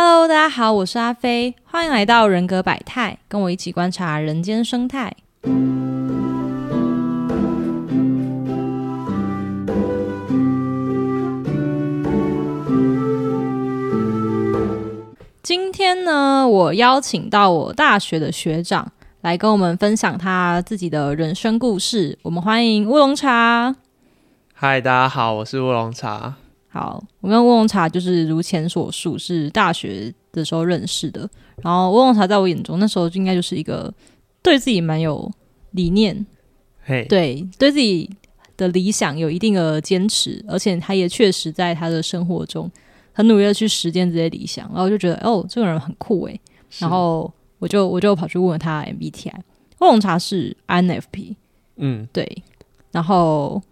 Hello，大家好，我是阿飞，欢迎来到人格百态，跟我一起观察人间生态。今天呢，我邀请到我大学的学长来跟我们分享他自己的人生故事。我们欢迎乌龙茶。嗨，大家好，我是乌龙茶。好，我跟乌龙茶就是如前所述，是大学的时候认识的。然后乌龙茶在我眼中，那时候就应该就是一个对自己蛮有理念，嘿，对对自己的理想有一定的坚持，而且他也确实在他的生活中很努力的去实践这些理想。然后我就觉得，哦，这个人很酷诶。然后我就我就跑去问了他 MBTI，乌龙茶是 INFP，嗯，对，然后。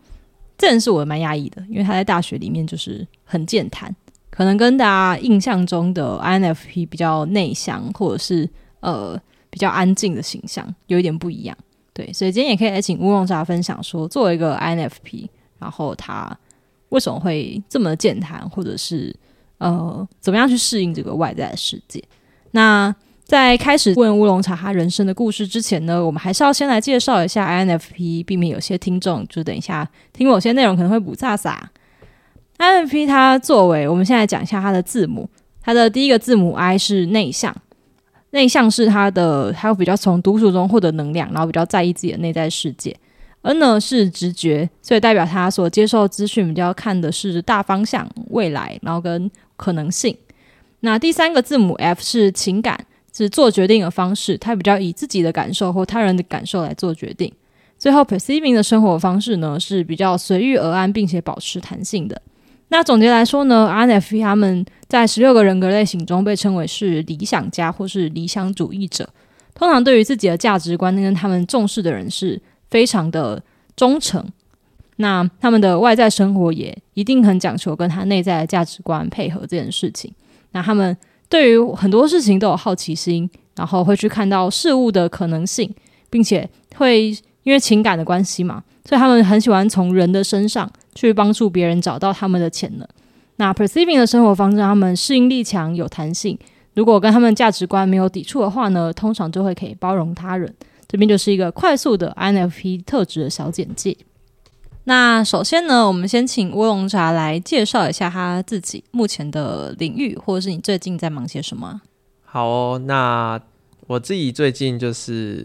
这人是我蛮压抑的，因为他在大学里面就是很健谈，可能跟大家印象中的 INFP 比较内向或者是呃比较安静的形象有一点不一样。对，所以今天也可以来请乌龙茶分享说，作为一个 INFP，然后他为什么会这么健谈，或者是呃怎么样去适应这个外在的世界？那。在开始问乌龙茶他人生的故事之前呢，我们还是要先来介绍一下 INFP，避免有些听众就等一下听某些内容可能会补炸撒。INFP 它作为我们现在讲一下它的字母，它的第一个字母 I 是内向，内向是它的，它比较从独处中获得能量，然后比较在意自己的内在世界。N 呢是直觉，所以代表他所接受资讯比较看的是大方向、未来，然后跟可能性。那第三个字母 F 是情感。是做决定的方式，他比较以自己的感受或他人的感受来做决定。最后，perceiving 的生活方式呢是比较随遇而安，并且保持弹性的。那总结来说呢，INFP 他们在十六个人格类型中被称为是理想家或是理想主义者。通常对于自己的价值观跟他们重视的人是非常的忠诚。那他们的外在生活也一定很讲求跟他内在的价值观配合这件事情。那他们。对于很多事情都有好奇心，然后会去看到事物的可能性，并且会因为情感的关系嘛，所以他们很喜欢从人的身上去帮助别人找到他们的潜能。那 perceiving 的生活方式，他们适应力强，有弹性。如果跟他们价值观没有抵触的话呢，通常就会可以包容他人。这边就是一个快速的 INFP 特质的小简介。那首先呢，我们先请乌龙茶来介绍一下他自己目前的领域，或者是你最近在忙些什么？好哦，那我自己最近就是，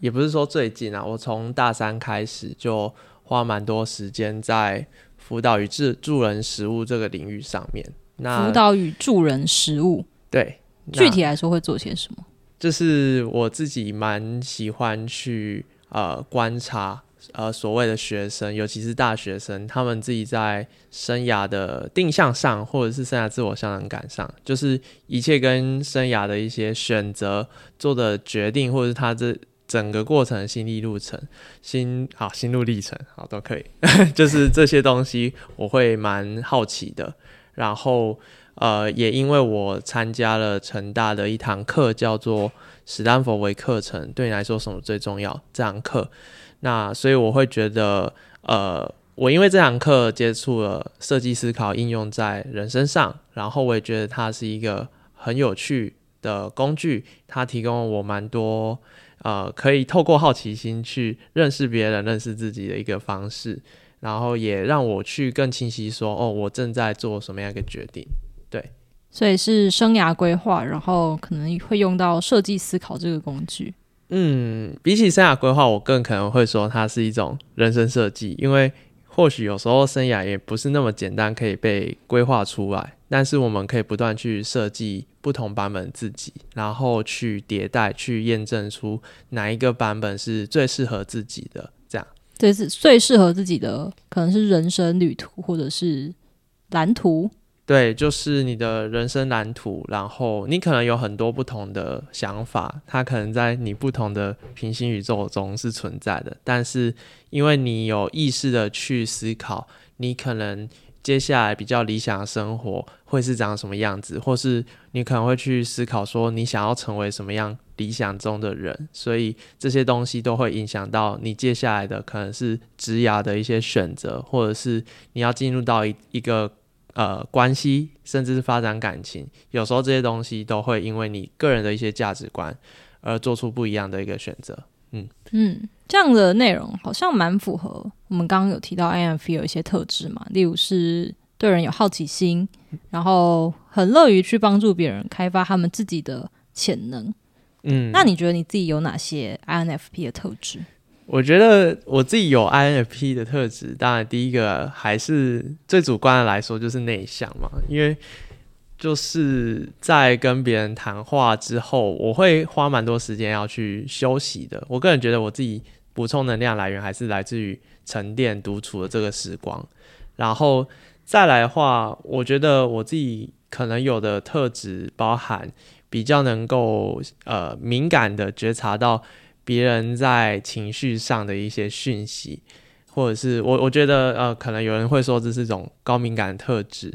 也不是说最近啊，我从大三开始就花蛮多时间在辅导与助助人实务这个领域上面。那辅导与助人实务，对，具体来说会做些什么？就是我自己蛮喜欢去呃观察。呃，所谓的学生，尤其是大学生，他们自己在生涯的定向上，或者是生涯自我效能感上，就是一切跟生涯的一些选择做的决定，或者是他这整个过程的心历路程、心好心路历程，好都可以，就是这些东西我会蛮好奇的。然后，呃，也因为我参加了成大的一堂课，叫做史丹佛为课程，对你来说什么最重要？这堂课。那所以我会觉得，呃，我因为这堂课接触了设计思考应用在人身上，然后我也觉得它是一个很有趣的工具，它提供了我蛮多，呃，可以透过好奇心去认识别人、认识自己的一个方式，然后也让我去更清晰说，哦，我正在做什么样一个决定，对，所以是生涯规划，然后可能会用到设计思考这个工具。嗯，比起生涯规划，我更可能会说它是一种人生设计，因为或许有时候生涯也不是那么简单可以被规划出来，但是我们可以不断去设计不同版本自己，然后去迭代，去验证出哪一个版本是最适合自己的。这样，这是最适合自己的，可能是人生旅途或者是蓝图。对，就是你的人生蓝图，然后你可能有很多不同的想法，它可能在你不同的平行宇宙中是存在的。但是因为你有意识的去思考，你可能接下来比较理想的生活会是长什么样子，或是你可能会去思考说你想要成为什么样理想中的人，所以这些东西都会影响到你接下来的可能是职涯的一些选择，或者是你要进入到一一个。呃关系，甚至是发展感情，有时候这些东西都会因为你个人的一些价值观而做出不一样的一个选择。嗯嗯，这样的内容好像蛮符合我们刚刚有提到 INFP 有一些特质嘛，例如是对人有好奇心，然后很乐于去帮助别人开发他们自己的潜能。嗯，那你觉得你自己有哪些 INFP 的特质？我觉得我自己有 INFP 的特质，当然第一个还是最主观的来说就是内向嘛，因为就是在跟别人谈话之后，我会花蛮多时间要去休息的。我个人觉得我自己补充能量来源还是来自于沉淀独处的这个时光，然后再来的话，我觉得我自己可能有的特质包含比较能够呃敏感的觉察到。别人在情绪上的一些讯息，或者是我我觉得呃，可能有人会说这是一种高敏感特质，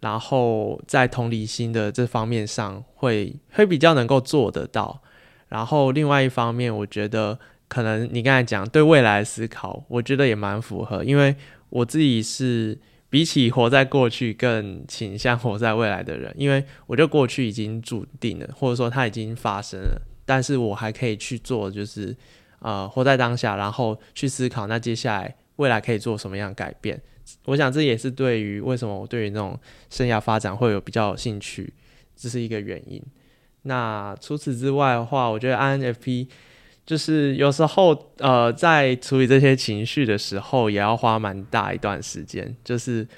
然后在同理心的这方面上会会比较能够做得到。然后另外一方面，我觉得可能你刚才讲对未来思考，我觉得也蛮符合，因为我自己是比起活在过去更倾向活在未来的人，因为我觉得过去已经注定了，或者说它已经发生了。但是我还可以去做，就是呃，活在当下，然后去思考，那接下来未来可以做什么样改变？我想这也是对于为什么我对于那种生涯发展会有比较有兴趣，这是一个原因。那除此之外的话，我觉得 INFP 就是有时候呃，在处理这些情绪的时候，也要花蛮大一段时间，就是。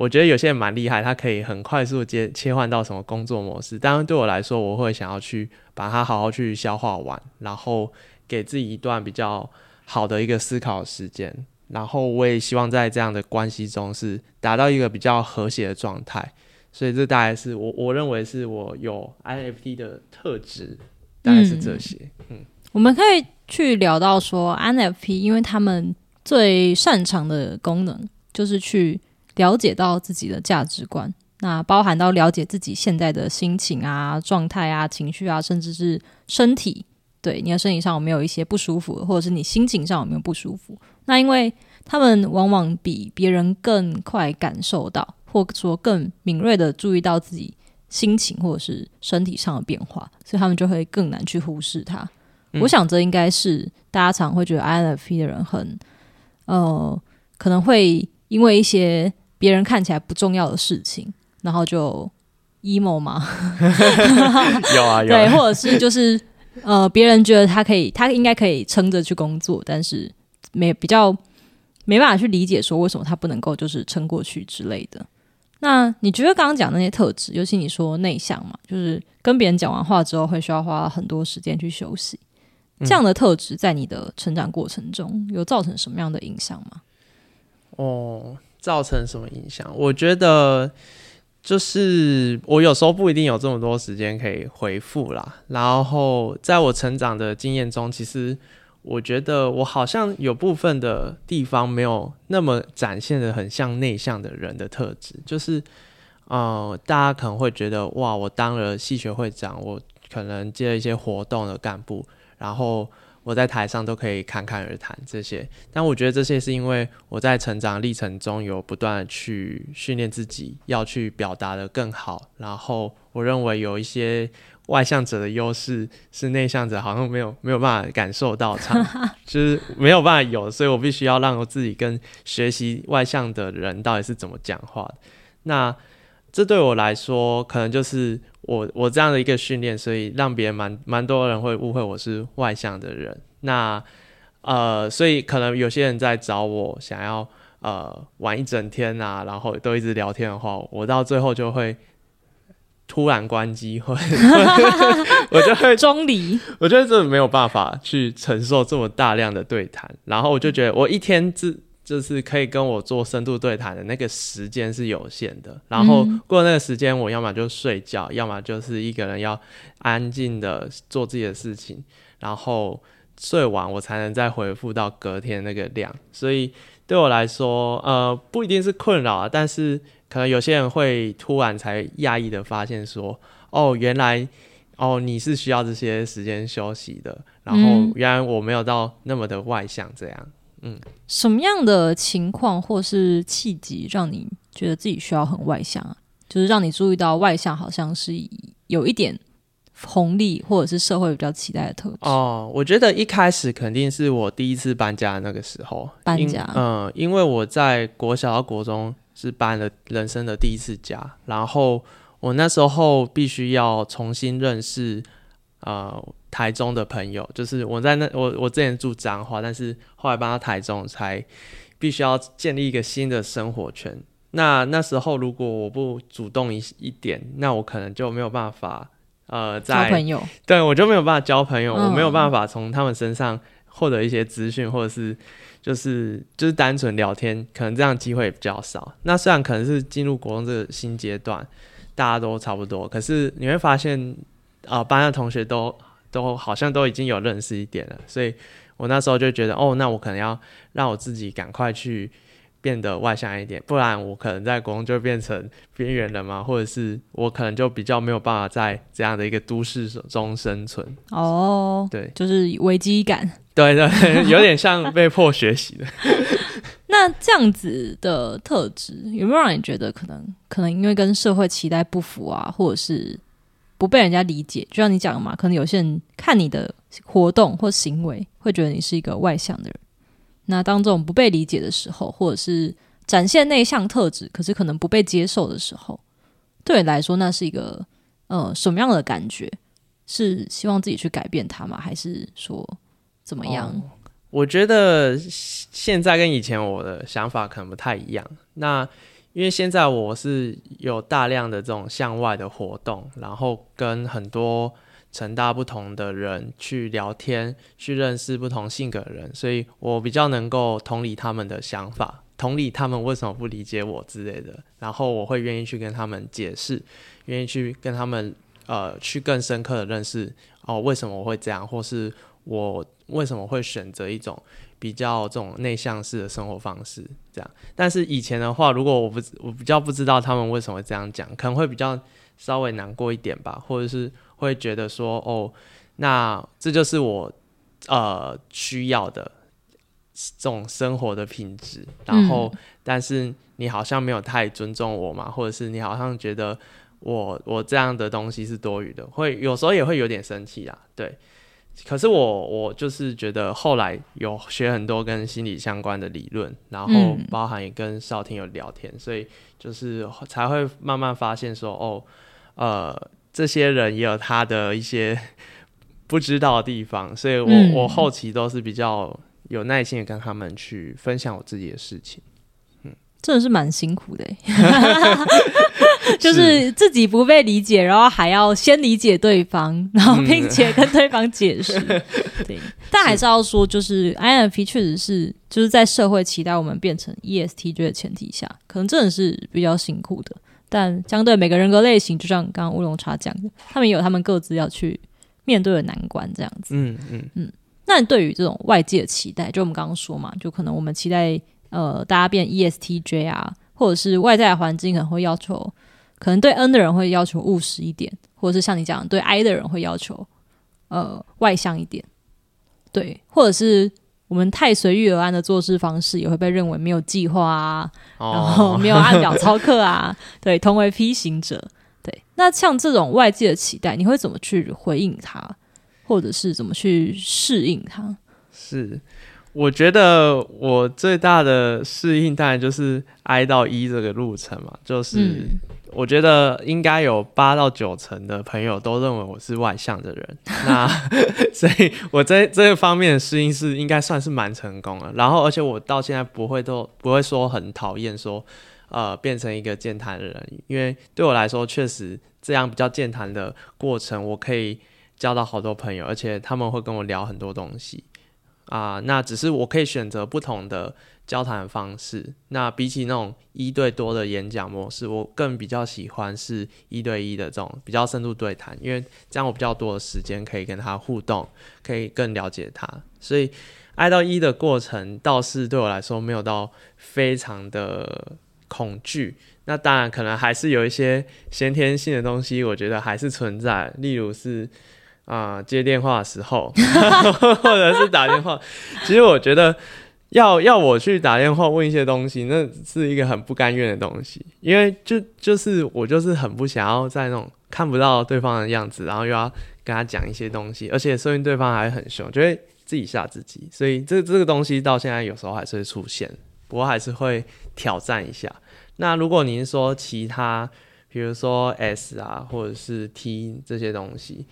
我觉得有些人蛮厉害，他可以很快速接切换到什么工作模式。当然对我来说，我会想要去把它好好去消化完，然后给自己一段比较好的一个思考时间。然后我也希望在这样的关系中是达到一个比较和谐的状态。所以这大概是我我认为是我有 INFP 的特质，大概是这些。嗯，我们可以去聊到说 INFP，因为他们最擅长的功能就是去。了解到自己的价值观，那包含到了解自己现在的心情啊、状态啊、情绪啊，甚至是身体，对你的身体上有没有一些不舒服，或者是你心情上有没有不舒服？那因为他们往往比别人更快感受到，或者说更敏锐的注意到自己心情或者是身体上的变化，所以他们就会更难去忽视它。我想这应该是大家常会觉得 INFP 的人很呃，可能会因为一些。别人看起来不重要的事情，然后就 emo 吗？有啊，有。对，或者是就是呃，别人觉得他可以，他应该可以撑着去工作，但是没比较没办法去理解说为什么他不能够就是撑过去之类的。那你觉得刚刚讲那些特质，尤其你说内向嘛，就是跟别人讲完话之后会需要花很多时间去休息，这样的特质在你的成长过程中有造成什么样的影响吗？哦。造成什么影响？我觉得就是我有时候不一定有这么多时间可以回复啦。然后在我成长的经验中，其实我觉得我好像有部分的地方没有那么展现的很像内向的人的特质。就是呃，大家可能会觉得哇，我当了系学会长，我可能接了一些活动的干部，然后。我在台上都可以侃侃而谈这些，但我觉得这些是因为我在成长历程中有不断的去训练自己，要去表达的更好。然后我认为有一些外向者的优势是内向者好像没有没有办法感受到，就是没有办法有，所以我必须要让我自己跟学习外向的人到底是怎么讲话的。那这对我来说，可能就是我我这样的一个训练，所以让别人蛮蛮多人会误会我是外向的人。那呃，所以可能有些人在找我想要呃玩一整天啊，然后都一直聊天的话，我到最后就会突然关机，会 我就会 中离。我觉得这没有办法去承受这么大量的对谈，然后我就觉得我一天只。就是可以跟我做深度对谈的那个时间是有限的，然后过那个时间，我要么就睡觉，要么就是一个人要安静的做自己的事情，然后睡完我才能再回复到隔天那个量。所以对我来说，呃，不一定是困扰啊，但是可能有些人会突然才讶异的发现说，哦，原来哦你是需要这些时间休息的，然后原来我没有到那么的外向这样。嗯，什么样的情况或是契机让你觉得自己需要很外向啊？就是让你注意到外向好像是有一点红利，或者是社会比较期待的特质。哦，我觉得一开始肯定是我第一次搬家的那个时候搬家，嗯，因为我在国小到国中是搬了人生的第一次家，然后我那时候必须要重新认识呃台中的朋友，就是我在那我我之前住彰化，但是后来搬到台中才必须要建立一个新的生活圈。那那时候如果我不主动一一点，那我可能就没有办法，呃，交朋友，对我就没有办法交朋友，我没有办法从他们身上获得一些资讯，或者是就是就是单纯聊天，可能这样机会比较少。那虽然可能是进入国中这个新阶段，大家都差不多，可是你会发现，啊，班的同学都都好像都已经有认识一点了，所以我那时候就觉得，哦，那我可能要让我自己赶快去。变得外向一点，不然我可能在国中就变成边缘人嘛，或者是我可能就比较没有办法在这样的一个都市中生存。哦，对，就是危机感。对对，有点像被迫学习的。那这样子的特质有没有让你觉得可能可能因为跟社会期待不符啊，或者是不被人家理解？就像你讲的嘛，可能有些人看你的活动或行为，会觉得你是一个外向的人。那当这种不被理解的时候，或者是展现内向特质，可是可能不被接受的时候，对你来说，那是一个呃什么样的感觉？是希望自己去改变它吗？还是说怎么样？我觉得现在跟以前我的想法可能不太一样。那因为现在我是有大量的这种向外的活动，然后跟很多。成大不同的人去聊天，去认识不同性格的人，所以我比较能够同理他们的想法，同理他们为什么不理解我之类的，然后我会愿意去跟他们解释，愿意去跟他们呃去更深刻的认识哦为什么我会这样，或是我为什么会选择一种比较这种内向式的生活方式这样。但是以前的话，如果我不我比较不知道他们为什么会这样讲，可能会比较稍微难过一点吧，或者是。会觉得说哦，那这就是我呃需要的这种生活的品质。然后，但是你好像没有太尊重我嘛，或者是你好像觉得我我这样的东西是多余的，会有时候也会有点生气啊。对，可是我我就是觉得后来有学很多跟心理相关的理论，然后包含也跟少天有聊天，所以就是才会慢慢发现说哦，呃。这些人也有他的一些 不知道的地方，所以我我后期都是比较有耐心的跟他们去分享我自己的事情。嗯，真的是蛮辛苦的，就是自己不被理解，然后还要先理解对方，然后并且跟对方解释。对，但还是要说，就是 INFP 确实是就是在社会期待我们变成 ESTJ 的前提下，可能真的是比较辛苦的。但相对每个人格类型，就像刚刚乌龙茶讲的，他们也有他们各自要去面对的难关，这样子。嗯嗯嗯。那对于这种外界的期待，就我们刚刚说嘛，就可能我们期待呃大家变 ESTJ 啊，或者是外在环境可能会要求，可能对 N 的人会要求务实一点，或者是像你讲对 I 的人会要求呃外向一点，对，或者是。我们太随遇而安的做事方式，也会被认为没有计划啊，然后没有按表操课啊，对，同为 P 型者，对。那像这种外界的期待，你会怎么去回应他，或者是怎么去适应他？是，我觉得我最大的适应，当然就是挨到一这个路程嘛，就是。我觉得应该有八到九成的朋友都认为我是外向的人，那所以我在这个方面的适应是应该算是蛮成功了。然后，而且我到现在不会都不会说很讨厌说，呃，变成一个健谈的人，因为对我来说确实这样比较健谈的过程，我可以交到好多朋友，而且他们会跟我聊很多东西啊。那只是我可以选择不同的。交谈方式，那比起那种一对多的演讲模式，我更比较喜欢是一对一的这种比较深度对谈，因为这样我比较多的时间可以跟他互动，可以更了解他。所以爱到一的过程倒是对我来说没有到非常的恐惧。那当然可能还是有一些先天性的东西，我觉得还是存在，例如是啊接电话的时候，或者是打电话。其实我觉得。要要我去打电话问一些东西，那是一个很不甘愿的东西，因为就就是我就是很不想要在那种看不到对方的样子，然后又要跟他讲一些东西，而且说明对方还很凶，就会自己吓自己，所以这这个东西到现在有时候还是会出现，不过还是会挑战一下。那如果您说其他，比如说 S 啊，或者是 T 这些东西，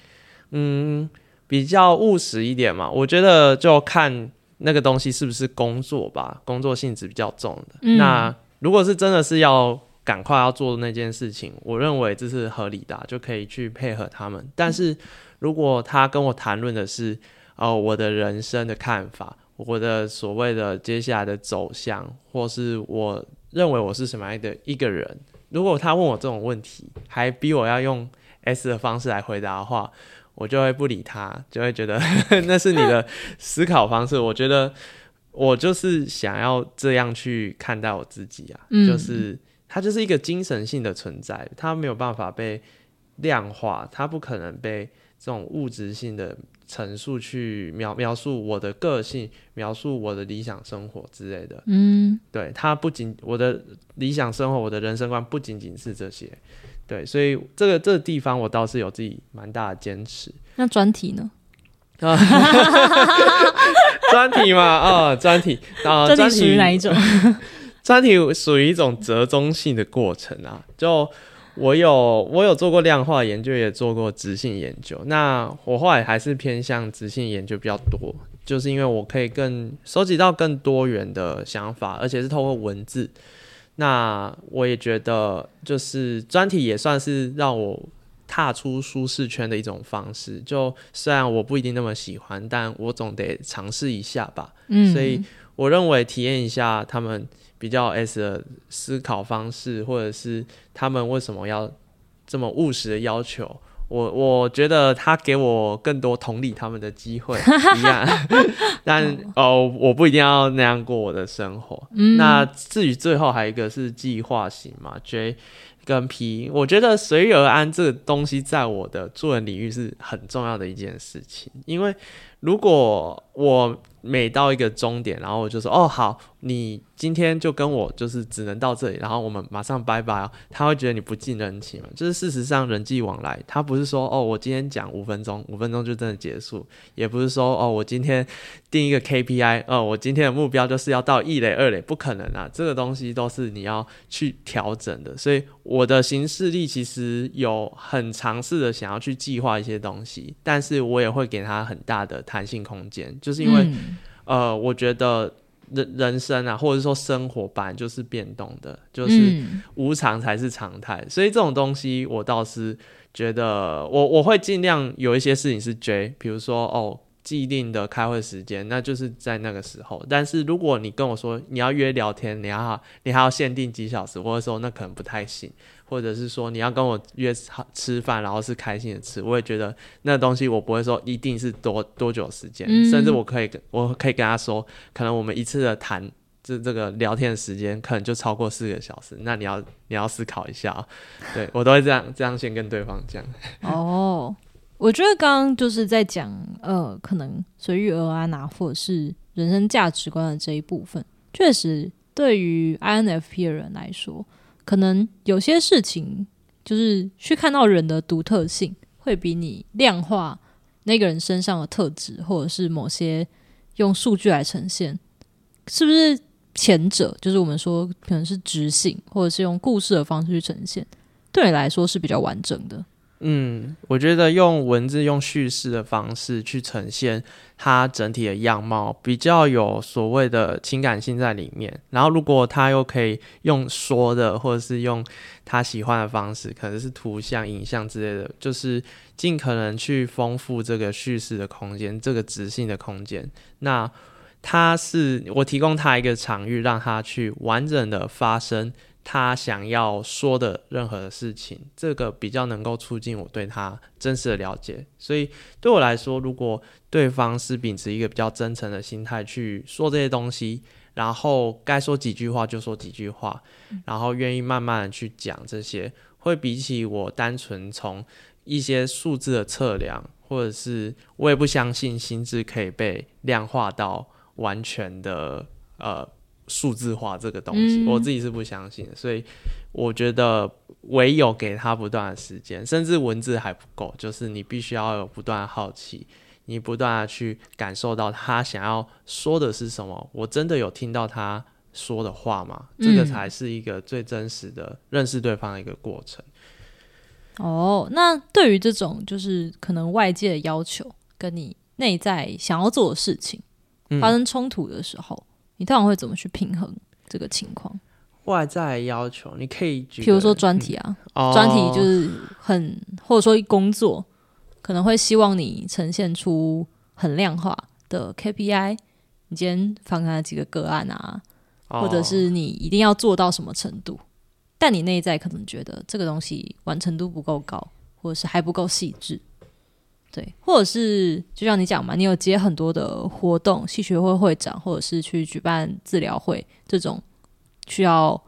嗯，比较务实一点嘛，我觉得就看。那个东西是不是工作吧？工作性质比较重的。那如果是真的是要赶快要做那件事情，我认为这是合理的，就可以去配合他们。但是如果他跟我谈论的是，哦，我的人生的看法，我的所谓的接下来的走向，或是我认为我是什么样的一个人，如果他问我这种问题，还逼我要用 S 的方式来回答的话。我就会不理他，就会觉得 那是你的思考方式。我觉得我就是想要这样去看待我自己啊，就是它就是一个精神性的存在，它没有办法被量化，它不可能被这种物质性的陈述去描描述我的个性，描述我的理想生活之类的。嗯，对，它不仅我的理想生活，我的人生观不仅仅是这些。对，所以这个这个地方我倒是有自己蛮大的坚持。那专题呢？啊，专题嘛，啊，专题啊，专题属于哪一种？专题属于一种折中性的过程啊。就我有我有做过量化研究，也做过直性研究。那我后来还是偏向直性研究比较多，就是因为我可以更收集到更多元的想法，而且是透过文字。那我也觉得，就是专题也算是让我踏出舒适圈的一种方式。就虽然我不一定那么喜欢，但我总得尝试一下吧。嗯，所以我认为体验一下他们比较 S 的思考方式，或者是他们为什么要这么务实的要求。我我觉得他给我更多同理他们的机会 一样，但哦，我不一定要那样过我的生活。那至于最后还有一个是计划型嘛，J 跟 P，我觉得随遇而安这个东西在我的做人领域是很重要的一件事情，因为如果我每到一个终点，然后我就说哦好。你今天就跟我就是只能到这里，然后我们马上拜拜哦。他会觉得你不近人情嘛？就是事实上人际往来，他不是说哦，我今天讲五分钟，五分钟就真的结束，也不是说哦，我今天定一个 KPI，哦，我今天的目标就是要到一垒二垒，不可能啊！这个东西都是你要去调整的。所以我的行事力其实有很尝试的想要去计划一些东西，但是我也会给他很大的弹性空间，就是因为呃，我觉得。人人生啊，或者说生活本来就是变动的，就是无常才是常态。所以这种东西，我倒是觉得，我我会尽量有一些事情是 J，比如说哦，既定的开会时间，那就是在那个时候。但是如果你跟我说你要约聊天，你要你还要限定几小时，或者说那可能不太行。或者是说你要跟我约吃饭，然后是开心的吃，我也觉得那东西我不会说一定是多多久时间，甚至我可以跟我可以跟他说，可能我们一次的谈这这个聊天的时间可能就超过四个小时，那你要你要思考一下啊，对我都会这样这样先跟对方讲。哦，我觉得刚刚就是在讲呃，可能随遇而安啊，或者是人生价值观的这一部分，确实对于 INFP 的人来说。可能有些事情，就是去看到人的独特性，会比你量化那个人身上的特质，或者是某些用数据来呈现，是不是前者？就是我们说可能是直性，或者是用故事的方式去呈现，对你来说是比较完整的。嗯，我觉得用文字、用叙事的方式去呈现它整体的样貌，比较有所谓的情感性在里面。然后，如果他又可以用说的，或者是用他喜欢的方式，可能是图像、影像之类的，就是尽可能去丰富这个叙事的空间，这个直性的空间。那他是我提供他一个场域，让他去完整的发生。他想要说的任何的事情，这个比较能够促进我对他真实的了解。所以对我来说，如果对方是秉持一个比较真诚的心态去说这些东西，然后该说几句话就说几句话，然后愿意慢慢的去讲这些，会比起我单纯从一些数字的测量，或者是我也不相信心智可以被量化到完全的。呃数字化这个东西，嗯我自己是不相信的，所以我觉得唯有给他不断的时间，甚至文字还不够，就是你必须要有不断的好奇，你不断的去感受到他想要说的是什么，我真的有听到他说的话吗？这个嗯才是一个最真实的认识对方的一个过程。哦，那对于这种就是可能外界的要求跟你内在想要做的事情嗯发生冲突的时候，你通常会怎么去平衡这个情况？外在要求，你可以举个，譬如说专题啊，哦专题就是很或者说工作可能会希望你呈现出很量化的 KPI，你今天访谈了几个个案啊，或者哦是你一定要做到什么程度，但你内在可能觉得这个东西完成度不够高，或者是还不够细致。对，或者是就像你讲嘛，你有接很多的活动，系学会会长，或者是去举办治疗会这种需要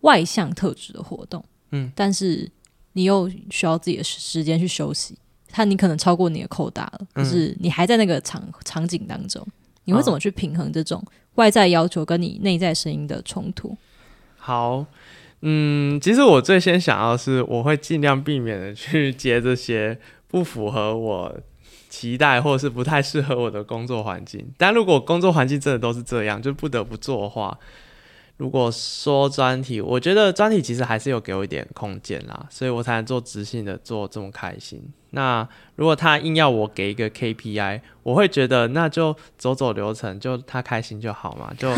外向特质的活动，嗯，但是你又需要自己的时时间去休息，他你可能超过你的扣打了，可是你还在那个场场景当中，你会怎么去平衡这种外在要求跟你内在声音的冲突？好，嗯，其实我最先想要的是，我会尽量避免的去接这些不符合我期待或者是不太适合我的工作环境。但如果工作环境真的都是这样，就不得不做的话，如果说专题，我觉得专题其实还是有给我一点空间啦，所以我才能做直性的做这么开心。那如果他硬要我给一个 KPI，我会觉得那就走走流程，就他开心就好嘛，就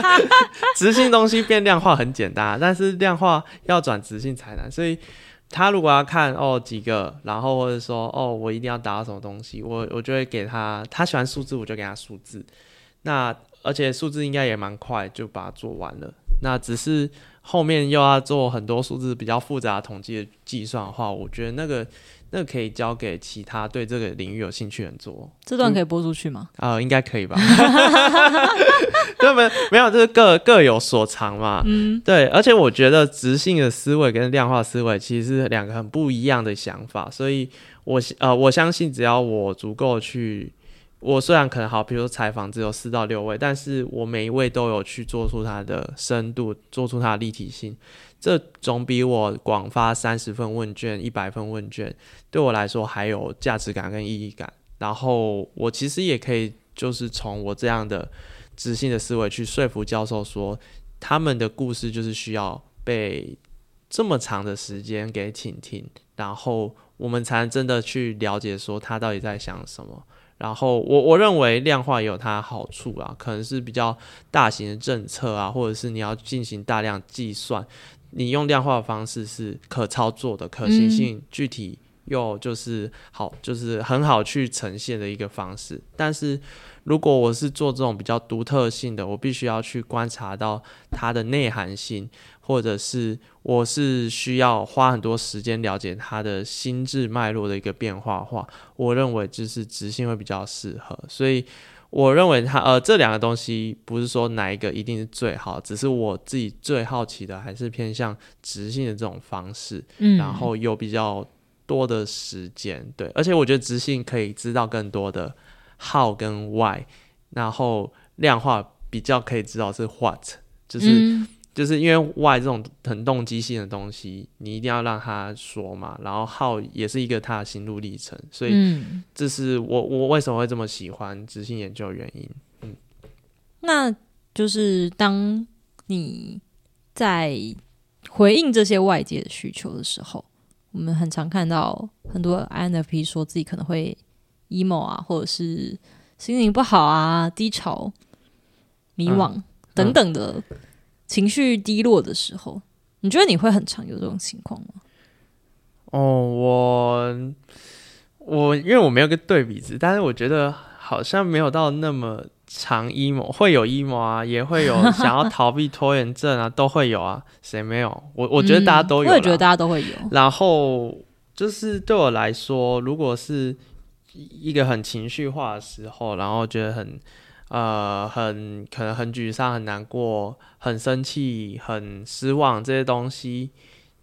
直性东西变量化很简单，但是量化要转直性才难，所以他如果要看哦几个，然后或者说哦我一定要达到什么东西，我我就会给他，他喜欢数字我就给他数字，那而且数字应该也蛮快就把它做完了，那只是后面又要做很多数字比较复杂的统计的计算的话，我觉得那个那可以交给其他对这个领域有兴趣的人做。这段可以播出去吗？呃，应该可以吧？对没没有，就是各各有所长嘛。嗯，对，而且我觉得直性的思维跟量化思维其实是两个很不一样的想法，所以我呃我相信只要我足够去，我虽然可能好，比如说采访只有四到六位，但是我每一位都有去做出它的深度，做出它的立体性，这总比我广发三十份问卷、一百份问卷对我来说还有价值感跟意义感。然后我其实也可以就是从我这样的直性的思维去说服教授说，他们的故事就是需要被这么长的时间给倾听，然后我们才能真的去了解说他到底在想什么。然后我我认为量化也有它好处啊，可能是比较大型的政策啊，或者是你要进行大量计算，你用量化的方式是可操作的，可行性具体又就是好，就是很好去呈现的一个方式。但是如果我是做这种比较独特性的，我必须要去观察到它的内涵性，或者是我是需要花很多时间了解它的心智脉络的一个变化化，我认为就是直性会比较适合。所以我认为它呃这两个东西不是说哪一个一定是最好，只是我自己最好奇的还是偏向直性的这种方式。嗯然后有比较多的时间，对，而且我觉得直性可以知道更多的 how 跟 why，然后量化比较可以知道是 what，就是、嗯就是因为 why 这种很动机性的东西，你一定要让他说嘛，然后 how 也是一个他的心路历程，所以嗯，这是我我为什么会这么喜欢执行研究的原因。嗯那就是当你在回应这些外界的需求的时候，我们很常看到很多 INFP 说自己可能会 emo 啊，或者是心情不好啊、低潮、迷惘、等等的情绪低落的时候，你觉得你会很常有这种情况吗？哦，我我因为我没有个对比值，但是我觉得好像没有到那么长 emo，会有 emo 啊，也会有 想要逃避拖延症啊，都会有啊，谁没有？我我觉得大家都有、嗯我也觉得大家都会有。然后就是对我来说，如果是一个很情绪化的时候，然后觉得很呃很可能很沮丧、很难过、很生气、很失望这些东西，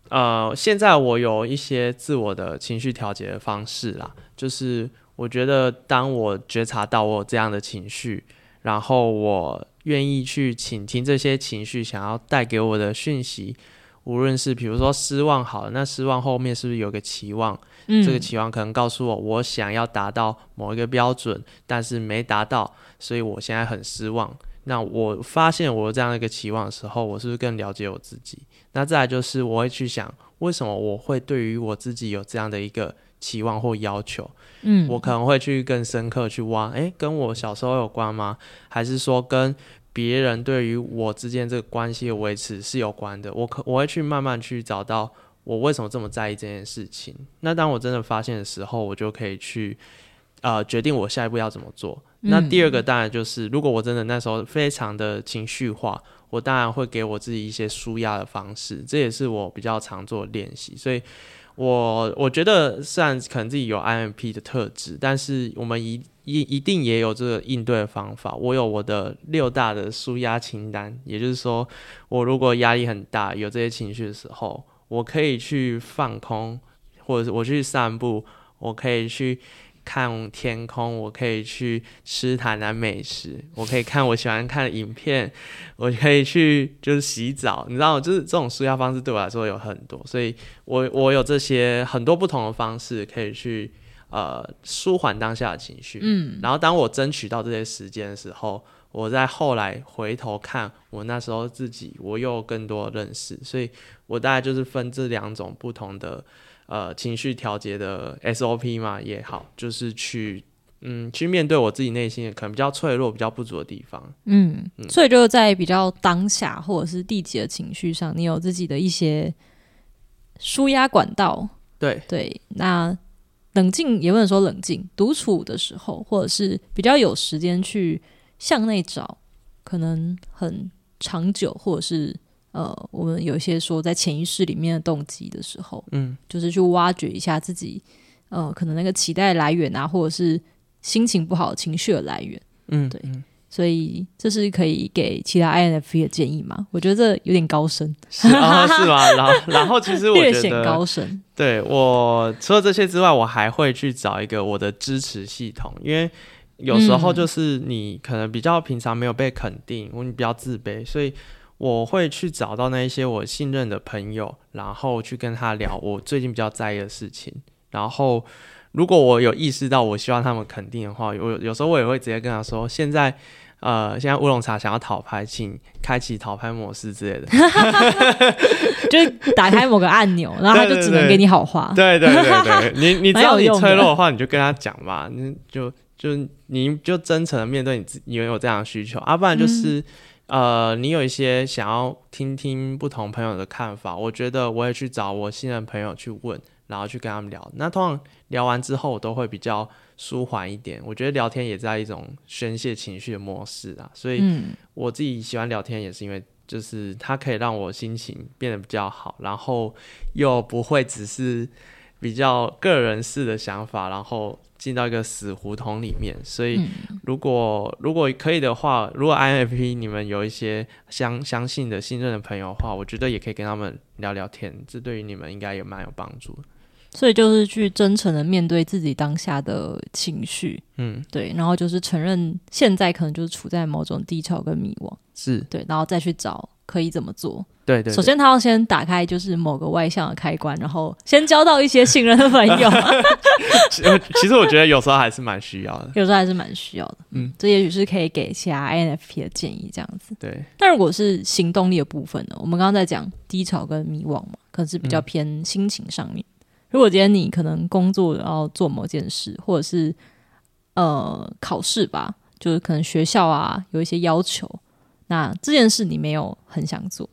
呃，现在我有一些自我的情绪调节的方式啦，就是我觉得当我觉察到我有这样的情绪。然后我愿意去倾听这些情绪想要带给我的讯息，无论是比如说失望好了，那失望后面是不是有个期望？嗯，这个期望可能告诉我，我想要达到某一个标准，但是没达到，所以我现在很失望。那我发现我有这样的一个期望的时候，我是不是更了解我自己？那再来就是我会去想，为什么我会对于我自己有这样的一个期望或要求？嗯，我可能会去更深刻去挖，诶，跟我小时候有关吗？还是说跟别人对于我之间这个关系的维持是有关的？我可我会去慢慢去找到我为什么这么在意这件事情。那当我真的发现的时候，我就可以去呃决定我下一步要怎么做。那第二个当然就是，如果我真的那时候非常的情绪化，我当然会给我自己一些舒压的方式，这也是我比较常做的练习。所以，我我觉得虽然可能自己有 IMP 的特质，但是我们一一一定也有这个应对的方法。我有我的六大的舒压清单，也就是说，我如果压力很大，有这些情绪的时候，我可以去放空，或者是我去散步，我可以去。看天空，我可以去吃台南美食，我可以看我喜欢看的影片，我可以去就是洗澡，你知道，就是这种舒压方式对我来说有很多，所以我我有这些很多不同的方式可以去呃舒缓当下的情绪，嗯，然后当我争取到这些时间的时候，我在后来回头看我那时候自己，我又更多认识，所以我大概就是分这两种不同的。呃，情绪调节的 SOP 嘛也好，就是去嗯去面对我自己内心可能比较脆弱、比较不足的地方。嗯，所以就在比较当下或者是地级的情绪上，你有自己的一些舒压管道。对对，那冷静也不能说冷静，独处的时候，或者是比较有时间去向内找，可能很长久，或者是。呃，我们有一些说在潜意识里面的动机的时候，嗯，就是去挖掘一下自己，呃，可能那个期待来源啊，或者是心情不好情绪的来源，嗯，对，所以这是可以给其他 INFP 的建议吗？我觉得这有点高深，是啊，是吗？然后，然后其实我略 显高深。对我除了这些之外，我还会去找一个我的支持系统，因为有时候就是你可能比较平常没有被肯定，我你比较自卑，所以。我会去找到那一些我信任的朋友，然后去跟他聊我最近比较在意的事情。然后，如果我有意识到我希望他们肯定的话，我有时候我也会直接跟他说：“现在，呃，现在乌龙茶想要讨拍，请开启讨拍模式之类的。” 就打开某个按钮，然后他就只能给你好话。对对对对，你你只要你脆弱的话，你就跟他讲吧，你就就你就真诚的面对你自你有这样的需求，啊不然就是。呃，你有一些想要听听不同朋友的看法，我觉得我也去找我信任朋友去问，然后去跟他们聊。那通常聊完之后，我都会比较舒缓一点。我觉得聊天也在一种宣泄情绪的模式啊，所以我自己喜欢聊天，也是因为就是它可以让我心情变得比较好，然后又不会只是比较个人式的想法，然后。进到一个死胡同里面，所以如果如果可以的话，如果 INFP 你们有一些相相信的、信任的朋友的话，我觉得也可以跟他们聊聊天，这对于你们应该也蛮有帮助。所以就是去真诚的面对自己当下的情绪，嗯，对，然后就是承认现在可能就是处在某种低潮跟迷惘，是。对，然后再去找可以怎么做。对对，首先他要先打开就是某个外向的开关，然后先交到一些信任的朋友。其实我觉得有时候还是蛮需要的，有时候还是蛮需要的。嗯，这也许是可以给其他 INFP 的建议，这样子。对。但如果是行动力的部分呢？我们刚刚在讲低潮跟迷惘嘛，可能是比较偏心情上面。如果今天你可能工作要做某件事，或者是呃考试吧，就是可能学校啊有一些要求，那这件事你没有很想做，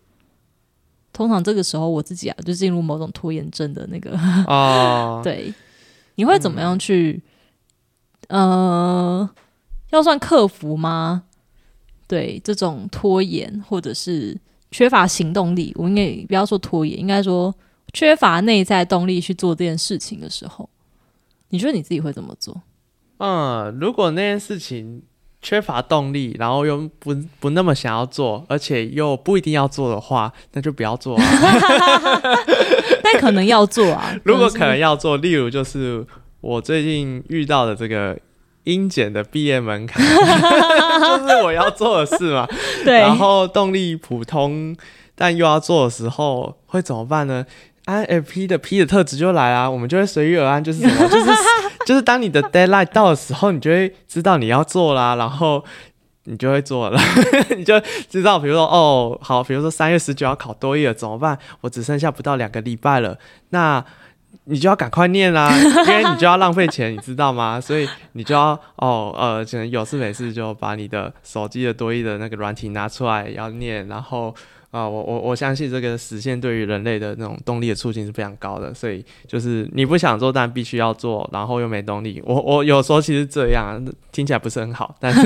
通常这个时候我自己啊就进入某种拖延症的那个哦，对，你会怎么样去呃要算克服吗？对这种拖延或者是缺乏行动力，我应该不要说拖延，应该说。缺乏内在动力去做这件事情的时候，你觉得你自己会怎么做？嗯，如果那件事情缺乏动力，然后又不不那么想要做，而且又不一定要做的话，那就不要做。啊 但可能要做啊。如果可能要做，例如就是我最近遇到的这个英检的毕业门槛，就是我要做的事嘛。对，然后动力普通，但又要做的时候会怎么办呢？INFP 的 P 的特质就来啊，我们就会随遇而安，就是什么，就是就是当你的 deadline 到的时候，你就会知道你要做啦，然后你就会做了，你就知道，比如说哦，好，比如说三月十九要考多一了，怎么办？我只剩下不到两个礼拜了，那。你就要赶快念啦，因为你就要浪费钱，你知道吗？所以你就要哦呃，可能有事没事就把你的手机的多益的那个软体拿出来要念，然后啊，我我我相信这个实现对于人类的那种动力的促进是非常高的，所以就是你不想做但必须要做，然后又没动力，我我有时候其实这样听起来不是很好，但是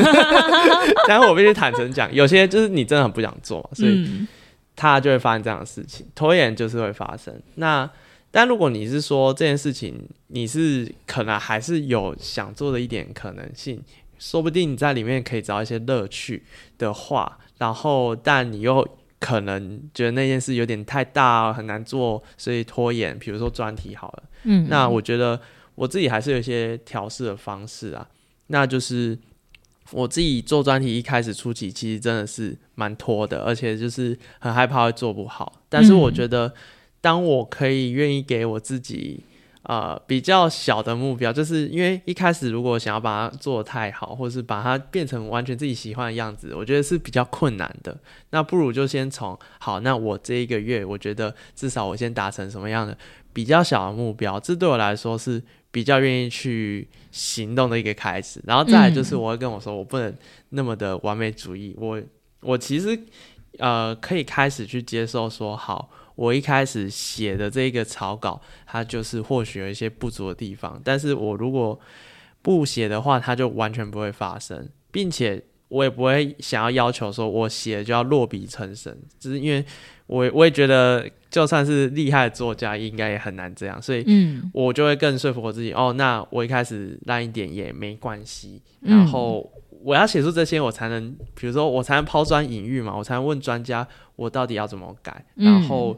但是我必须坦诚讲，有些就是你真的很不想做，所以他就会发生这样的事情，拖延就是会发生那。但如果你是说这件事情，你是可能还是有想做的一点可能性，说不定你在里面可以找一些乐趣的话，然后但你又可能觉得那件事有点太大很难做，所以拖延。比如说专题好了，嗯，那我觉得我自己还是有一些调试的方式啊，那就是我自己做专题一开始初期其实真的是蛮拖的，而且就是很害怕会做不好，但是我觉得。当我可以愿意给我自己呃比较小的目标，就是因为一开始如果想要把它做的太好，或者是把它变成完全自己喜欢的样子，我觉得是比较困难的。那不如就先从好，那我这一个月，我觉得至少我先达成什么样的比较小的目标，这对我来说是比较愿意去行动的一个开始。然后再来就是我会跟我说，我不能那么的完美主义，我我其实呃可以开始去接受说好。我一开始写的这个草稿，它就是或许有一些不足的地方，但是我如果不写的话，它就完全不会发生，并且我也不会想要要求说我写就要落笔成神，只是因为我我也觉得就算是厉害的作家，应该也很难这样，所以我就会更说服我自己，哦，那我一开始烂一点也没关系，然后。我要写出这些，我才能，比如说，我才能抛砖引玉嘛，我才能问专家，我到底要怎么改。然后，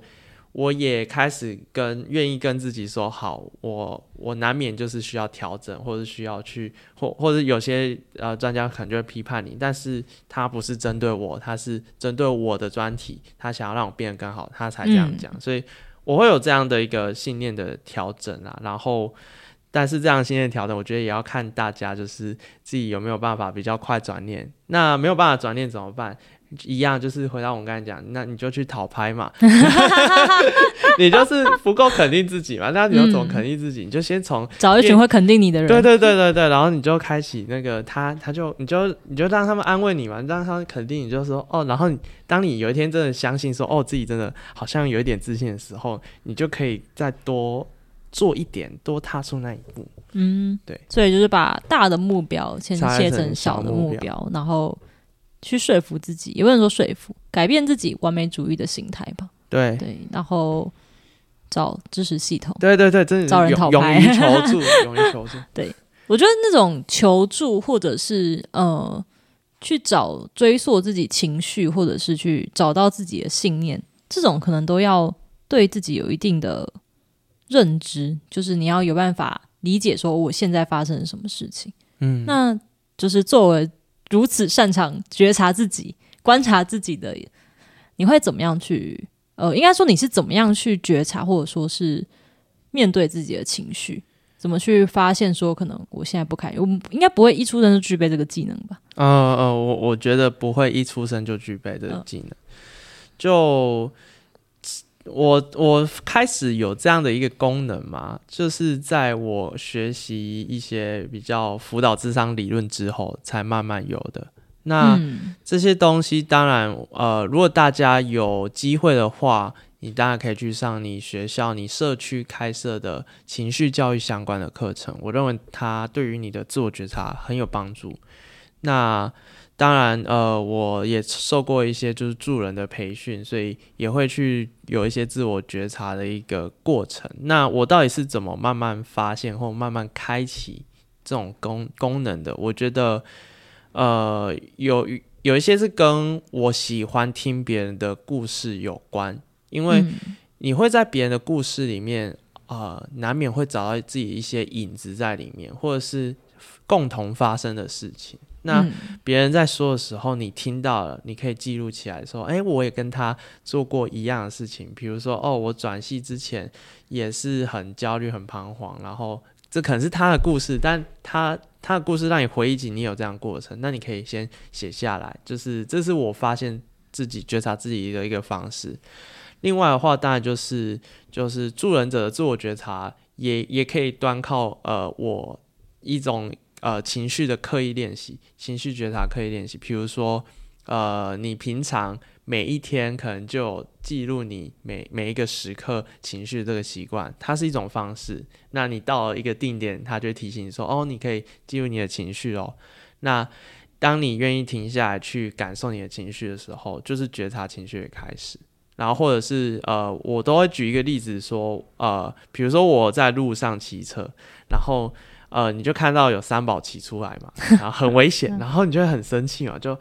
我也开始跟愿意跟自己说，好，我我难免就是需要调整，或者需要去，或或者有些呃专家可能就会批判你，但是他不是针对我，他是针对我的专题，他想要让我变得更好，他才这样讲。所以我会有这样的一个信念的调整啊，然后。但是这样心念调整，我觉得也要看大家，就是自己有没有办法比较快转念。那没有办法转念怎么办？一样就是回到我们刚才讲，那你就去讨拍嘛。你就是不够肯定自己嘛？那你要怎么肯定自己？你就先从找一群会肯定你的人。对对对对对，然后你就开启那个他，他就你就你就让他们安慰你嘛，让他们肯定你，就说哦。然后你当你有一天真的相信说哦自己真的好像有一点自信的时候，你就可以再多。做一点，多踏出那一步。嗯，对，所以就是把大的目标先切成小的目标，然后去说服自己，也不能说说服，改变自己完美主义的心态吧。对对，然后找支持系统。对对对，真的找人讨拍，勇于求助，勇于求助。对，我觉得那种求助，或者是呃，去找追溯自己情绪，或者是去找到自己的信念，这种可能都要对自己有一定的。认知就是你要有办法理解说我现在发生了什么事情，嗯，那就是作为如此擅长觉察自己、观察自己的，你会怎么样去？呃，应该说你是怎么样去觉察，或者说是面对自己的情绪，怎么去发现说可能我现在不开心？我应该不会一出生就具备这个技能吧？嗯嗯，我我觉得不会一出生就具备这个技能，就。我我开始有这样的一个功能嘛，就是在我学习一些比较辅导智商理论之后，才慢慢有的。那这些东西，当然，呃，如果大家有机会的话，你当然可以去上你学校、你社区开设的情绪教育相关的课程。我认为它对于你的自我觉察很有帮助。那当然，呃，我也受过一些就是助人的培训，所以也会去有一些自我觉察的一个过程。那我到底是怎么慢慢发现或慢慢开启这种功功能的？我觉得，呃，有有一些是跟我喜欢听别人的故事有关，因为你会在别人的故事里面，呃，难免会找到自己一些影子在里面，或者是共同发生的事情。那别人在说的时候，你听到了，你可以记录起来，说：“哎，我也跟他做过一样的事情。”比如说：“哦，我转系之前也是很焦虑、很彷徨。”然后这可能是他的故事，但他他的故事让你回忆起你有这样过程，那你可以先写下来。就是这是我发现自己觉察自己的一个方式。另外的话，当然就是就是助人者的自我觉察，也也可以端靠呃我一种。呃，情绪的刻意练习，情绪觉察刻意练习。比如说，呃，你平常每一天可能就记录你每每一个时刻情绪这个习惯，它是一种方式。那你到了一个定点，它就提醒你说：“哦，你可以记录你的情绪哦。”那当你愿意停下来去感受你的情绪的时候，就是觉察情绪的开始。然后，或者是呃，我都会举一个例子说，呃，比如说我在路上骑车，然后。呃，你就看到有三宝骑出来嘛，然后很危险，然后你就会很生气嘛，就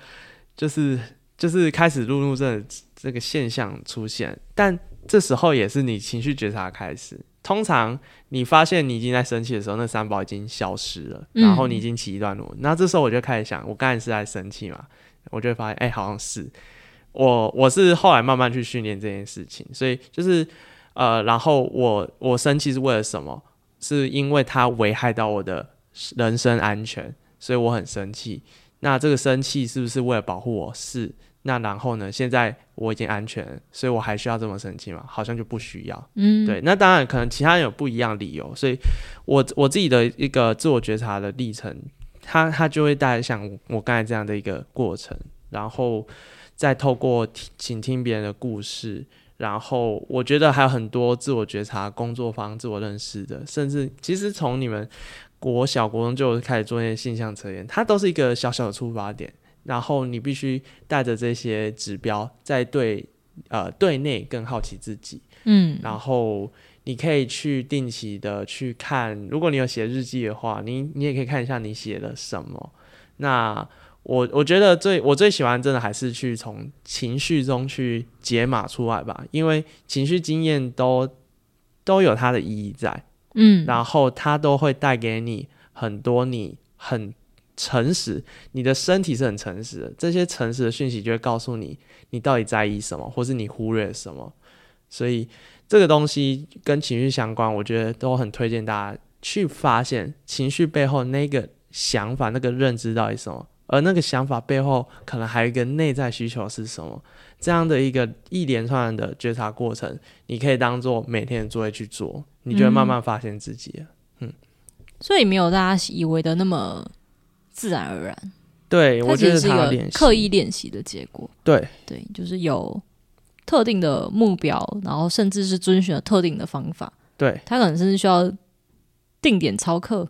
就是就是开始路怒症这个现象出现，但这时候也是你情绪觉察开始。通常你发现你已经在生气的时候，那三宝已经消失了，然后你已经骑一段路，那这时候我就开始想，我刚才是在生气嘛，我就会发现，哎，好像是。我，我是后来慢慢去训练这件事情，所以就是呃，然后我我生气是为了什么？是因为他危害到我的人身安全，所以我很生气。那这个生气是不是为了保护我？是。那然后呢？现在我已经安全，所以我还需要这么生气吗？好像就不需要。嗯，对。那当然，可能其他人有不一样理由。所以，我我自己的一个自我觉察的历程，他他就会带来像我刚才这样的一个过程，然后再透过倾听别人的故事。然后我觉得还有很多自我觉察工作方、自我认识的，甚至其实从你们国小、国中就开始做那些性向测验，它都是一个小小的出发点。然后你必须带着这些指标，在对呃对内更好奇自己。嗯，然后你可以去定期的去看，如果你有写日记的话，你你也可以看一下你写了什么。那我我觉得最我最喜欢真的还是去从情绪中去解码出来吧，因为情绪经验都都有它的意义在，嗯，然后它都会带给你很多你很诚实，你的身体是很诚实的，这些诚实的讯息就会告诉你你到底在意什么，或是你忽略什么，所以这个东西跟情绪相关，我觉得都很推荐大家去发现情绪背后那个想法、那个认知到底什么。而那个想法背后，可能还有一个内在需求是什么？这样的一个一连串的觉察过程，你可以当做每天的作业去做，你就会慢慢发现自己了。嗯，所以没有大家以为的那么自然而然。对，我觉得是一个刻意练习的结果。对，对，就是有特定的目标，然后甚至是遵循了特定的方法。对，他可能甚至需要定点操课。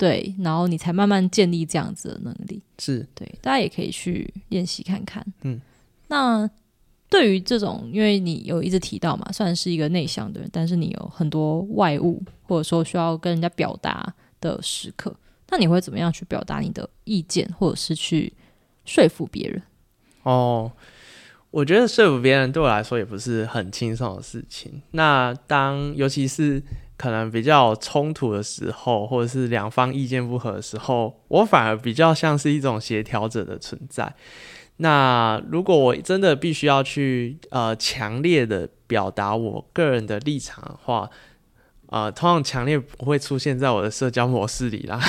对，然后你才慢慢建立这样子的能力。是对，大家也可以去练习看看。嗯，那对于这种，因为你有一直提到嘛，算是一个内向的人，但是你有很多外物，或者说需要跟人家表达的时刻，那你会怎么样去表达你的意见，或者是去说服别人？哦，我觉得说服别人对我来说也不是很轻松的事情。那当尤其是。可能比较冲突的时候，或者是两方意见不合的时候，我反而比较像是一种协调者的存在。那如果我真的必须要去呃强烈的表达我个人的立场的话，呃，通常强烈不会出现在我的社交模式里啦。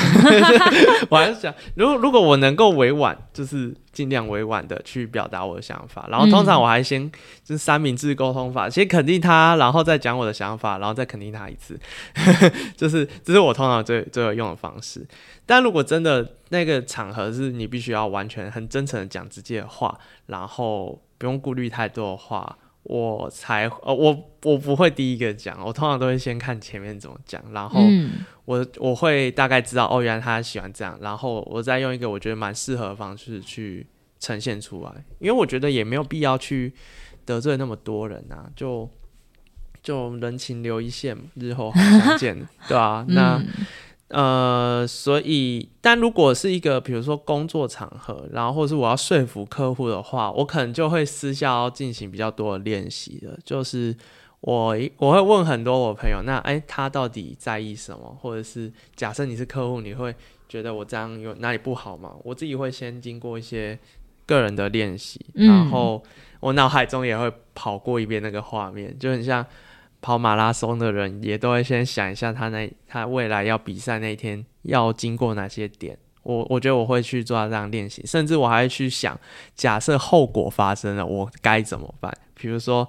我还是想，如果如果我能够委婉，就是尽量委婉的去表达我的想法，然后通常我还先就是三明治沟通法，先肯定他，然后再讲我的想法，然后再肯定他一次，就是这是我通常最最有用的方式。但如果真的那个场合是你必须要完全很真诚的讲直接的话，然后不用顾虑太多的话。我才呃，我我不会第一个讲，我通常都会先看前面怎么讲，然后我我会大概知道哦，原来他喜欢这样，然后我再用一个我觉得蛮适合的方式去呈现出来，因为我觉得也没有必要去得罪那么多人啊，就就人情留一线，日后好相见，对啊？那。呃，所以，但如果是一个比如说工作场合，然后或者是我要说服客户的话，我可能就会私下要进行比较多的练习的。就是我我会问很多我朋友，那哎，他到底在意什么？或者是假设你是客户，你会觉得我这样有哪里不好吗？我自己会先经过一些个人的练习，然后我脑海中也会跑过一遍那个画面，就很像跑马拉松的人也都会先想一下他那他未来要比赛那天要经过哪些点。我我觉得我会去做这样练习，甚至我还会去想，假设后果发生了，我该怎么办？比如说，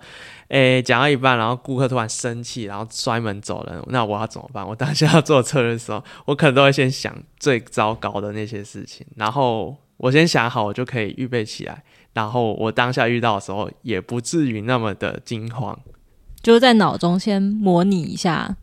诶，讲到一半，然后顾客突然生气，然后摔门走了，那我要怎么办？我当下要坐车的时候，我可能都会先想最糟糕的那些事情，然后我先想好，我就可以预备起来，然后我当下遇到的时候，也不至于那么的惊慌，就是在脑中先模拟一下。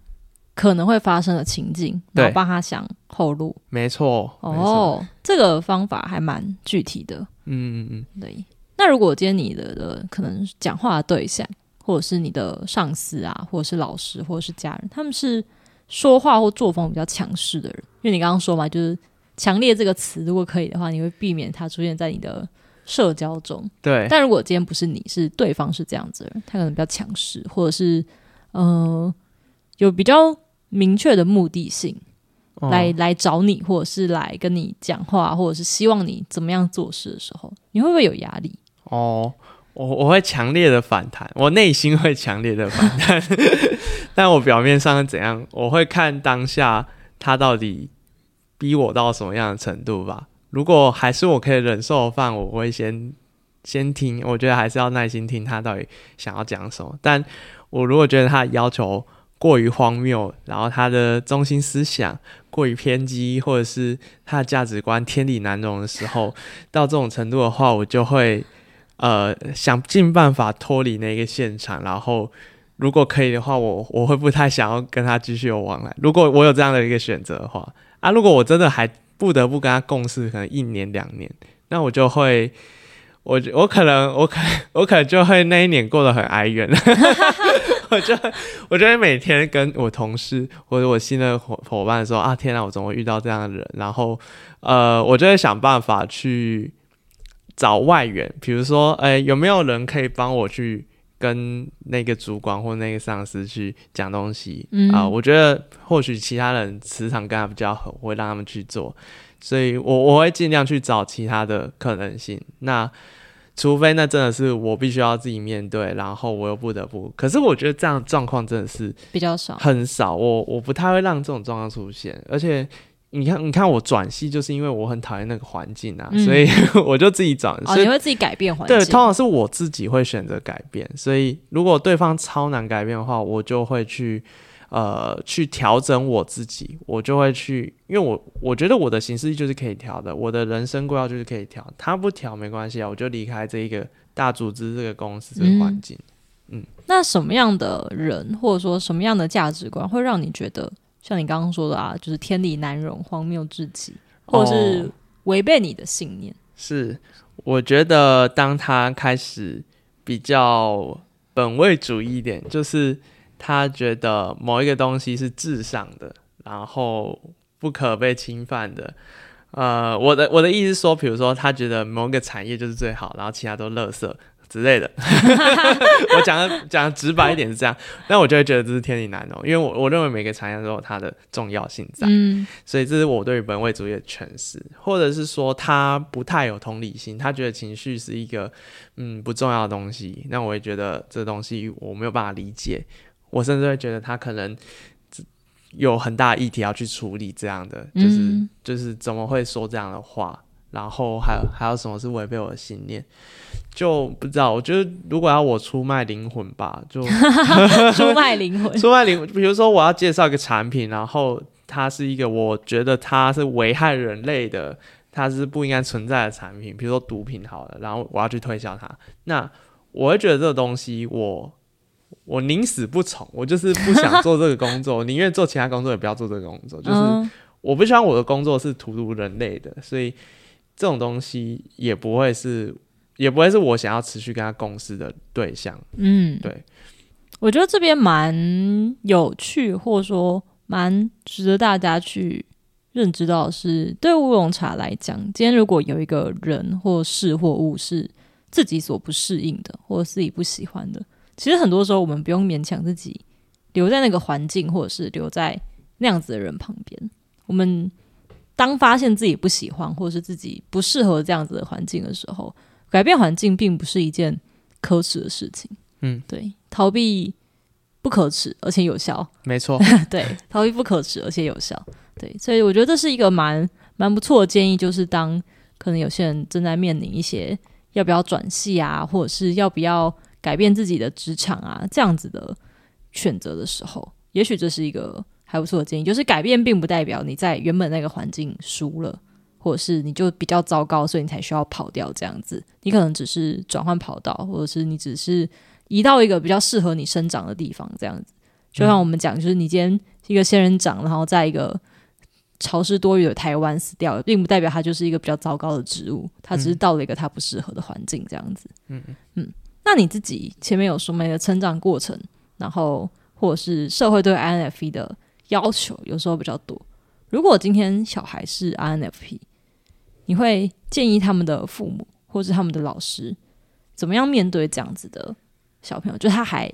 可能会发生的情境，然后帮他想后路。没错，哦，这个方法还蛮具体的。嗯嗯嗯，对。那如果今天你的的可能讲话的对象，或者是你的上司啊，或者是老师，或者是家人，他们是说话或作风比较强势的人，因为你刚刚说嘛，就是强烈这个词，如果可以的话，你会避免他出现在你的社交中。对。但如果今天不是你，是对方是这样子的人，他可能比较强势，或者是呃有比较。明确的目的性来来找你，或者是来跟你讲话，或者是希望你怎么样做事的时候，你会不会有压力？哦，我我会强烈的反弹，我内心会强烈的反弹，但我表面上怎样，我会看当下他到底逼我到什么样的程度吧。如果还是我可以忍受的范围，我会先先听。我觉得还是要耐心听他到底想要讲什么。但我如果觉得他要求，过于荒谬，然后他的中心思想过于偏激，或者是他的价值观天理难容的时候，到这种程度的话，我就会呃想尽办法脱离那个现场。然后如果可以的话，我我会不太想要跟他继续有往来。如果我有这样的一个选择的话，啊，如果我真的还不得不跟他共事，可能一年两年，那我就会。我我可能我可 我可能就会那一年过得很哀怨，我就我就会每天跟我同事或者我新的伙伙伴说啊，天啊，我怎么会遇到这样的人？然后呃，我就会想办法去找外援，比如说，哎，有没有人可以帮我去跟那个主管或那个上司去讲东西啊？我觉得或许其他人磁场跟他比较合，我会让他们去做。所以，我我会尽量去找其他的可能性。那除非那真的是我必须要自己面对，然后我又不得不。可是我觉得这样状况真的是比较少，很少。我我不太会让这种状况出现。而且，你看，你看我转系，就是因为我很讨厌那个环境啊，所以 我就自己转。哦，你会自己改变环境？对，通常是我自己会选择改变。所以，如果对方超难改变的话，我就会去。呃，去调整我自己，我就会去，因为我我觉得我的形式就是可以调的，我的人生规划就是可以调，他不调没关系啊，我就离开这一个大组织、这个公司、这个环境。嗯，那什么样的人，或者说什么样的价值观，会让你觉得像你刚刚说的啊，就是天理难容、荒谬至极，或者是违背你的信念？是，我觉得当他开始比较本位主义一点，就是。他觉得某一个东西是至上的，然后不可被侵犯的。呃，我的我的意思是说，比如说，他觉得某一个产业就是最好，然后其他都垃圾之类的。我讲的讲的直白一点是这样，那我就会觉得这是天理难容，因为我我认为每个产业都有它的重要性在。嗯，所以这是我对于本位主义的诠释，或者是说他不太有同理心，他觉得情绪是一个嗯不重要的东西，那我也觉得这东西我没有办法理解。我甚至会觉得他可能有很大议题要去处理，这样的就是就是怎么会说这样的话？然后还有还有什么是违背我的信念？就不知道。我觉得如果要我出卖灵魂吧，就 出卖灵魂，出卖灵。比如说我要介绍一个产品，然后它是一个我觉得它是危害人类的，它是不应该存在的产品，比如说毒品好了，然后我要去推销它，那我会觉得这个东西我。我宁死不从，我就是不想做这个工作，宁愿做其他工作，也不要做这个工作。就是我不希望我的工作是荼毒人类的，所以这种东西也不会是，也不会是我想要持续跟他共事的对象。嗯，对。我觉得这边蛮有趣，或者说蛮值得大家去认知到，是对乌龙茶来讲，今天如果有一个人或事或物是自己所不适应的，或者自己不喜欢的。其实很多时候我们不用勉强自己留在那个环境，或者是留在那样子的人旁边。我们当发现自己不喜欢，或者是自己不适合这样子的环境的时候，改变环境并不是一件可耻的事情。嗯，对，逃避不可耻，而且有效。没错，对，逃避不可耻，而且有效。对，所以我觉得这是一个蛮蛮不错的建议，就是当可能有些人正在面临一些要不要转系啊，或者是要不要改变自己的职场啊这样子的选择的时候，也许这是一个还不错的建议。就是改变并不代表你在原本那个环境输了，或者是你就比较糟糕，所以你才需要跑掉这样子。你可能只是转换跑道，或者是你只是移到一个比较适合你生长的地方这样子。就像我们讲，就是你今天一个仙人掌，然后在一个潮湿多雨的台湾死掉了，并不代表它就是一个比较糟糕的植物，它只是到了一个它不适合的环境这样子。嗯嗯。那你自己前面有说你的成长过程，然后或者是社会对 INFP 的要求，有时候比较多。如果今天小孩是 INFP，你会建议他们的父母或是他们的老师怎么样面对这样子的小朋友？就他还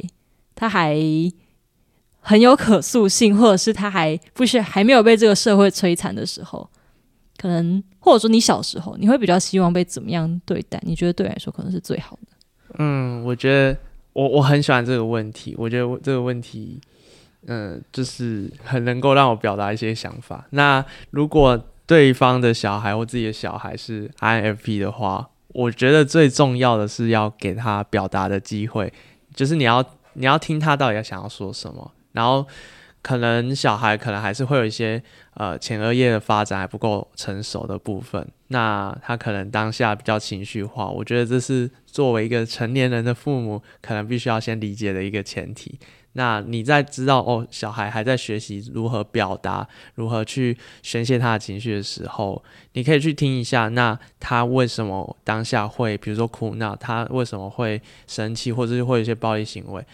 他还很有可塑性，或者是他还不是还没有被这个社会摧残的时候，可能或者说你小时候，你会比较希望被怎么样对待？你觉得对来说可能是最好的？嗯，我觉得我我很喜欢这个问题。我觉得这个问题，嗯，就是很能够让我表达一些想法。那如果对方的小孩或自己的小孩是 INFP 的话，我觉得最重要的是要给他表达的机会，就是你要你要听他到底要想要说什么。然后可能小孩可能还是会有一些呃前额叶的发展还不够成熟的部分，那他可能当下比较情绪化。我觉得这是作为一个成年人的父母，可能必须要先理解的一个前提。那你在知道哦，小孩还在学习如何表达、如何去宣泄他的情绪的时候，你可以去听一下，那他为什么当下会，比如说哭闹，他为什么会生气，或者是会有一些暴力行为，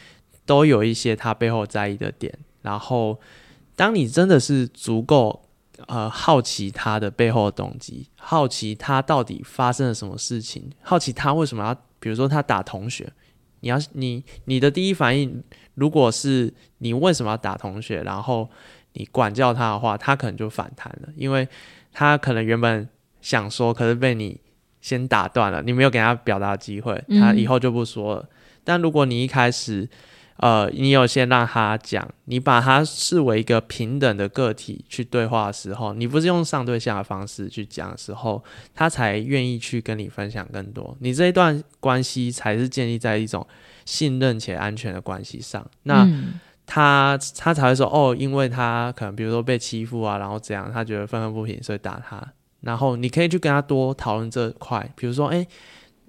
都有一些他背后在意的点。然后，当你真的是足够呃好奇他的背后的动机，好奇他到底发生了什么事情，好奇他为什么要，比如说他打同学。你要你你的第一反应，如果是你为什么要打同学，然后你管教他的话，他可能就反弹了，因为他可能原本想说，可是被你先打断了，你没有给他表达机会，他以后就不说了。但如果你一开始，呃，你有先让他讲，你把他视为一个平等的个体去对话的时候，你不是用上对下的方式去讲的时候，他才愿意去跟你分享更多。你这一段关系才是建立在一种信任且安全的关系上。那他他才会说哦，因为他可能比如说被欺负啊，然后怎样，他觉得愤愤不平，所以打他。然后你可以去跟他多讨论这块，比如说，哎。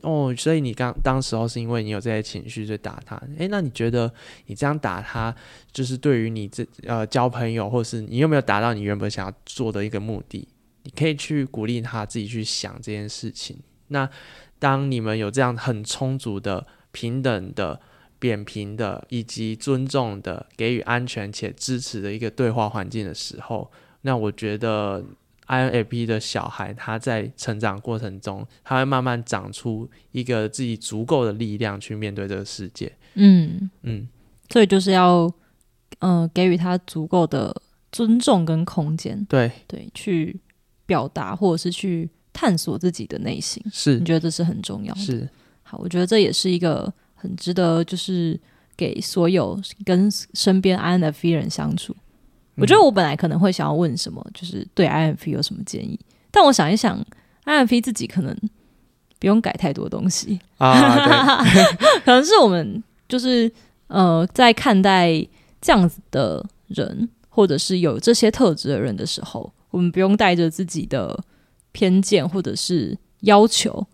哦，所以你刚当时候是因为你有这些情绪，所以打他。诶，那你觉得你这样打他，就是对于你这呃交朋友，或是你有没有达到你原本想要做的一个目的？你可以去鼓励他自己去想这件事情。那当你们有这样很充足的、平等的、扁平的以及尊重的、给予安全且支持的一个对话环境的时候，那我觉得。INFP 的小孩，他在成长过程中，他会慢慢长出一个自己足够的力量去面对这个世界。嗯嗯，所以就是要，呃，给予他足够的尊重跟空间。对对，去表达或者是去探索自己的内心。是，你觉得这是很重要的。是，好，我觉得这也是一个很值得，就是给所有跟身边 INFP 人相处。我觉得我本来可能会想要问什么，就是对 INFP 有什么建议，但我想一想，INFP 自己可能不用改太多东西啊，可能是我们就是呃，在看待这样子的人，或者是有这些特质的人的时候，我们不用带着自己的偏见或者是要求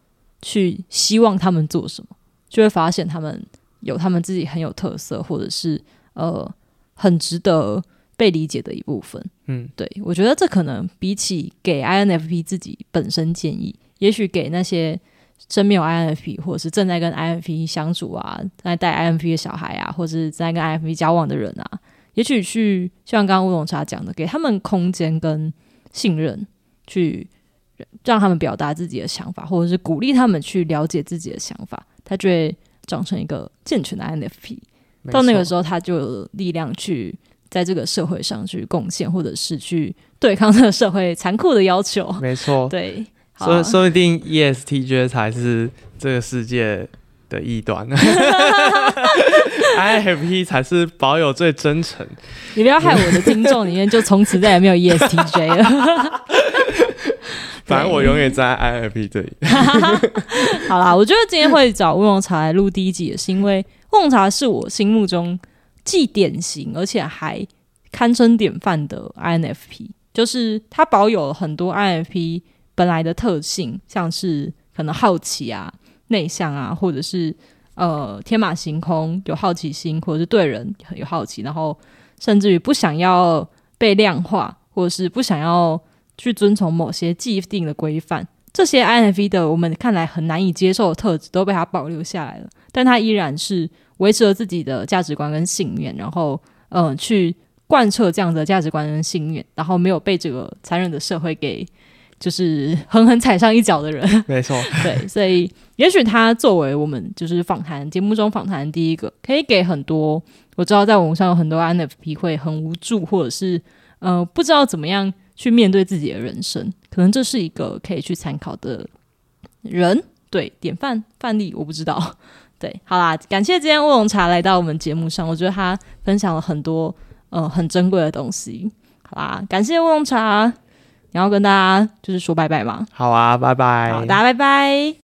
去希望他们做什么，就会发现他们有他们自己很有特色，或者是呃很值得。被理解的一部分，嗯，对我觉得这可能比起给 INFP 自己本身建议，也许给那些真没有 INFP 或者是正在跟 INFP 相处啊，在带 INFP 的小孩啊，或者是在跟 INFP 交往的人啊，也许去像刚刚乌龙茶讲的，给他们空间跟信任，去让他们表达自己的想法，或者是鼓励他们去了解自己的想法，他就会长成一个健全的 INFP。到那个时候，他就有力量去在这个社会上去贡献，或者是去对抗这个社会残酷的要求。没错，对，所以说说不定 E ESTJ 才是这个世界的异端，INFP 才是保有最真诚。你不要害我的听众里面就从此再也没有 E ESTJ 了。反正我永远在 INFP 这里。好啦，我觉得今天会找乌龙茶来录第一集，也是因为乌龙茶是我心目中既典型而且还堪称典范的 INFP，就是它保有了很多 INFP 本来的特性，像是可能好奇啊、内向啊，或者是呃天马行空、有好奇心，或者是对人有好奇，然后甚至于不想要被量化，或者是不想要去遵从某些既定的规范。这些 INFP 的我们看来很难以接受的特质都被他保留下来了，但他依然是维持了自己的价值观跟信念，然后呃去贯彻这样的价值观跟信念，然后没有被这个残忍的社会给就是狠狠踩上一脚的人。没错，对，所以也许他作为我们就是访谈节目中访谈的第一个，可以给很多我知道在网上有很多 INFP 会很无助，或者是呃不知道怎么样去面对自己的人生，可能这是一个可以去参考的人，对典范范例，我不知道。对，好啦，感谢今天乌龙茶来到我们节目上，我觉得他分享了很多呃很珍贵的东西。好啦，感谢乌龙茶，你要跟大家就是说拜拜吗？好啊，拜拜。好，大家拜拜。